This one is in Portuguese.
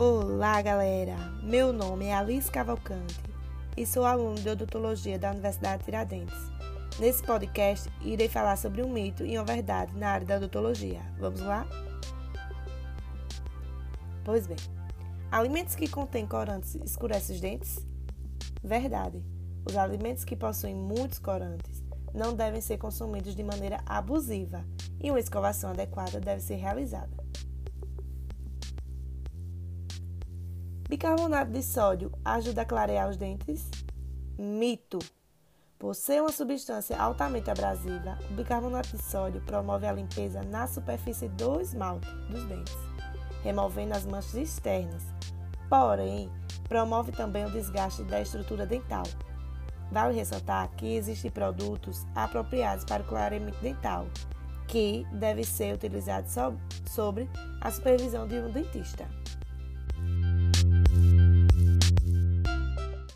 Olá, galera! Meu nome é Alice Cavalcante e sou aluno de odontologia da Universidade Tiradentes. Nesse podcast, irei falar sobre um mito e uma verdade na área da odontologia. Vamos lá? Pois bem, alimentos que contêm corantes escurecem os dentes? Verdade. Os alimentos que possuem muitos corantes não devem ser consumidos de maneira abusiva e uma escovação adequada deve ser realizada. Bicarbonato de sódio ajuda a clarear os dentes? Mito. Por ser uma substância altamente abrasiva, o bicarbonato de sódio promove a limpeza na superfície do esmalte dos dentes, removendo as manchas externas. Porém, promove também o desgaste da estrutura dental. Vale ressaltar que existem produtos apropriados para o clareamento dental, que devem ser utilizados sobre a supervisão de um dentista.